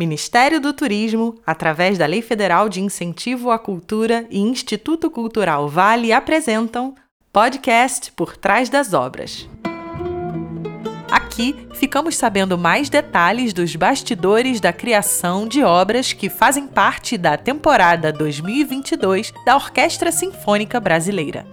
Ministério do Turismo, através da Lei Federal de Incentivo à Cultura e Instituto Cultural Vale apresentam podcast Por Trás das Obras. Aqui ficamos sabendo mais detalhes dos bastidores da criação de obras que fazem parte da temporada 2022 da Orquestra Sinfônica Brasileira.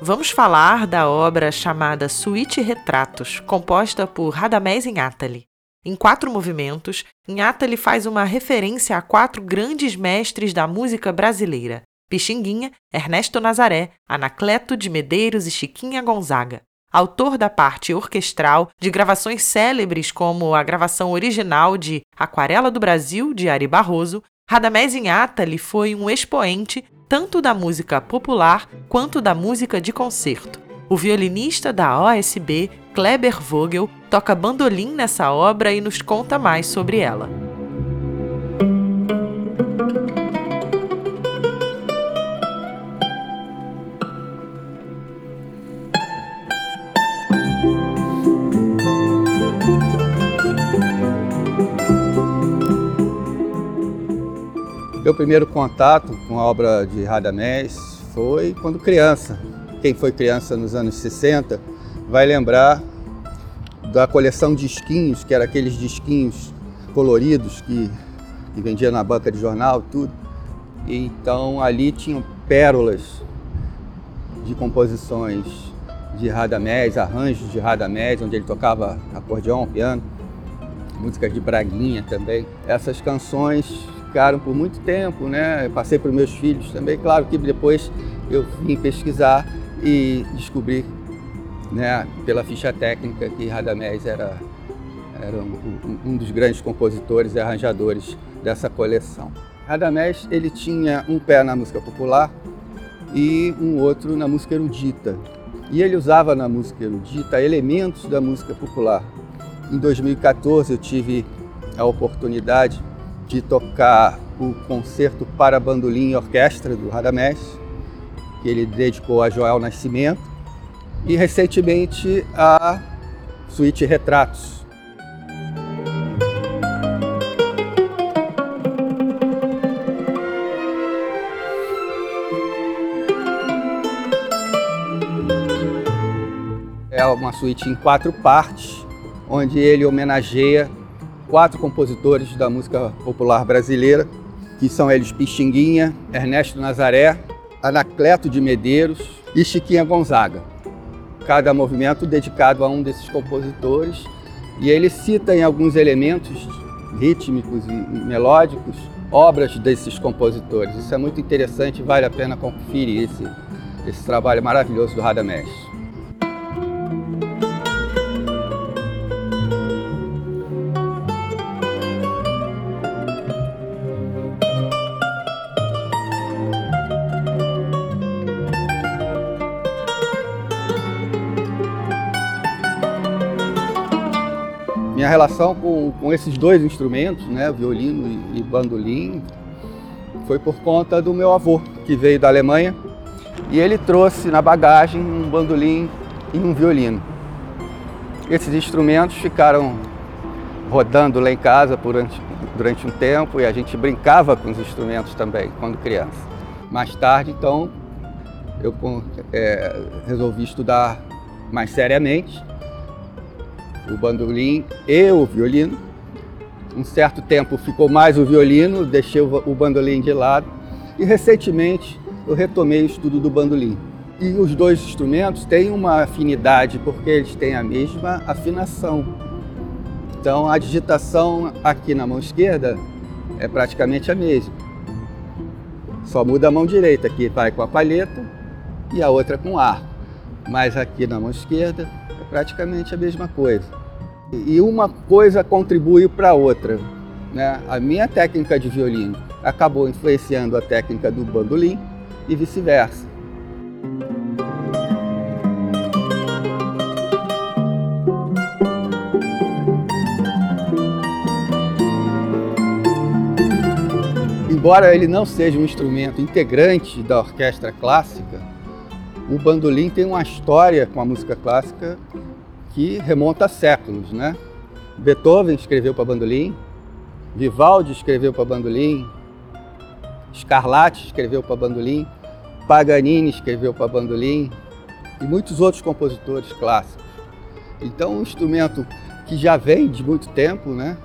Vamos falar da obra chamada Suíte Retratos, composta por Radamés Inátali. Em quatro movimentos, Inátali faz uma referência a quatro grandes mestres da música brasileira: Pixinguinha, Ernesto Nazaré, Anacleto de Medeiros e Chiquinha Gonzaga. Autor da parte orquestral de gravações célebres como a gravação original de Aquarela do Brasil, de Ari Barroso, Radamés Inátali foi um expoente tanto da música popular quanto da música de concerto. O violinista da OSB, Kleber Vogel, toca bandolim nessa obra e nos conta mais sobre ela. Meu primeiro contato com a obra de Radamés foi quando criança. Quem foi criança nos anos 60 vai lembrar da coleção de disquinhos, que era aqueles disquinhos coloridos que, que vendia na banca de jornal, tudo. E então ali tinham pérolas de composições de Radamés, arranjos de Radamés, onde ele tocava acordeão, piano, músicas de Braguinha também. Essas canções ficaram por muito tempo, né? Eu passei para os meus filhos também. Claro que depois eu vim pesquisar e descobri, né, pela ficha técnica, que Radamés era, era um, um dos grandes compositores e arranjadores dessa coleção. Radamés ele tinha um pé na música popular e um outro na música erudita. E ele usava na música erudita elementos da música popular. Em 2014 eu tive a oportunidade de tocar o concerto para bandolim e orquestra do Radamés, que ele dedicou a Joel Nascimento, e recentemente a suíte Retratos. É uma suíte em quatro partes, onde ele homenageia quatro compositores da música popular brasileira, que são eles Pixinguinha, Ernesto Nazaré, Anacleto de Medeiros e Chiquinha Gonzaga. Cada movimento dedicado a um desses compositores e ele cita em alguns elementos rítmicos e melódicos obras desses compositores. Isso é muito interessante, vale a pena conferir esse, esse trabalho maravilhoso do Radamés. Minha relação com, com esses dois instrumentos, né, violino e, e bandolim, foi por conta do meu avô, que veio da Alemanha, e ele trouxe na bagagem um bandolim e um violino. Esses instrumentos ficaram rodando lá em casa durante, durante um tempo e a gente brincava com os instrumentos também, quando criança. Mais tarde, então, eu é, resolvi estudar mais seriamente o bandolim e o violino. Um certo tempo ficou mais o violino, deixei o bandolim de lado e recentemente eu retomei o estudo do bandolim. E os dois instrumentos têm uma afinidade porque eles têm a mesma afinação. Então a digitação aqui na mão esquerda é praticamente a mesma. Só muda a mão direita, que vai com a palheta e a outra com o arco. Mas aqui na mão esquerda praticamente a mesma coisa. E uma coisa contribui para a outra. Né? A minha técnica de violino acabou influenciando a técnica do bandolim e vice-versa. Embora ele não seja um instrumento integrante da orquestra clássica, o bandolim tem uma história com a música clássica que remonta a séculos, né? Beethoven escreveu para bandolim, Vivaldi escreveu para bandolim, Scarlatti escreveu para bandolim, Paganini escreveu para bandolim e muitos outros compositores clássicos. Então, um instrumento que já vem de muito tempo, né?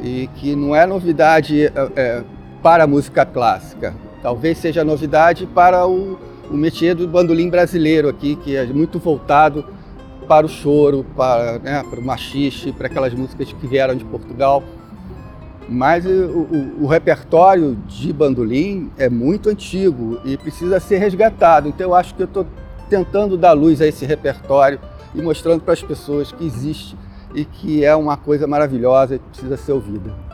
E que não é novidade é, é, para a música clássica. Talvez seja novidade para o, o métier do bandolim brasileiro aqui, que é muito voltado para o choro, para, né, para o machixe, para aquelas músicas que vieram de Portugal. Mas o, o, o, repertório de bandolim é muito antigo e precisa ser resgatado. Então eu acho que eu estou tentando dar luz a esse repertório e mostrando para as pessoas que existe e que é uma coisa maravilhosa e que precisa ser ouvida.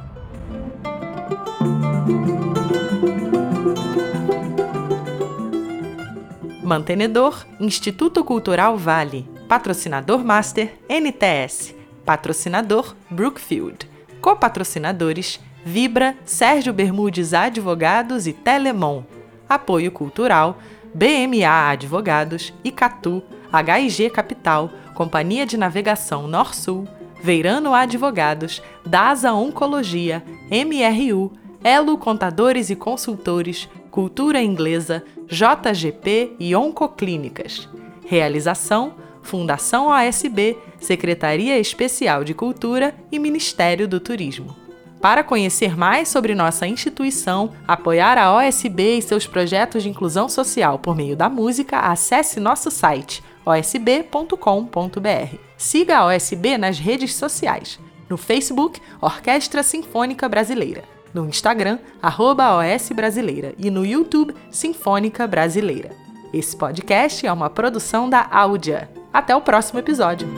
Mantenedor Instituto Cultural Vale. Patrocinador Master NTS. Patrocinador Brookfield. Copatrocinadores Vibra, Sérgio Bermudes Advogados e Telemon. Apoio Cultural BMA Advogados, Icatu, HIG Capital, Companhia de Navegação Norsul, Veirano Advogados, DASA Oncologia, MRU, Elo Contadores e Consultores, Cultura Inglesa, JGP e Oncoclínicas. Realização: Fundação OSB, Secretaria Especial de Cultura e Ministério do Turismo. Para conhecer mais sobre nossa instituição, apoiar a OSB e seus projetos de inclusão social por meio da música, acesse nosso site osb.com.br. Siga a OSB nas redes sociais. No Facebook, Orquestra Sinfônica Brasileira. No Instagram, arroba OS Brasileira. E no YouTube, Sinfônica Brasileira. Esse podcast é uma produção da Áudia. Até o próximo episódio.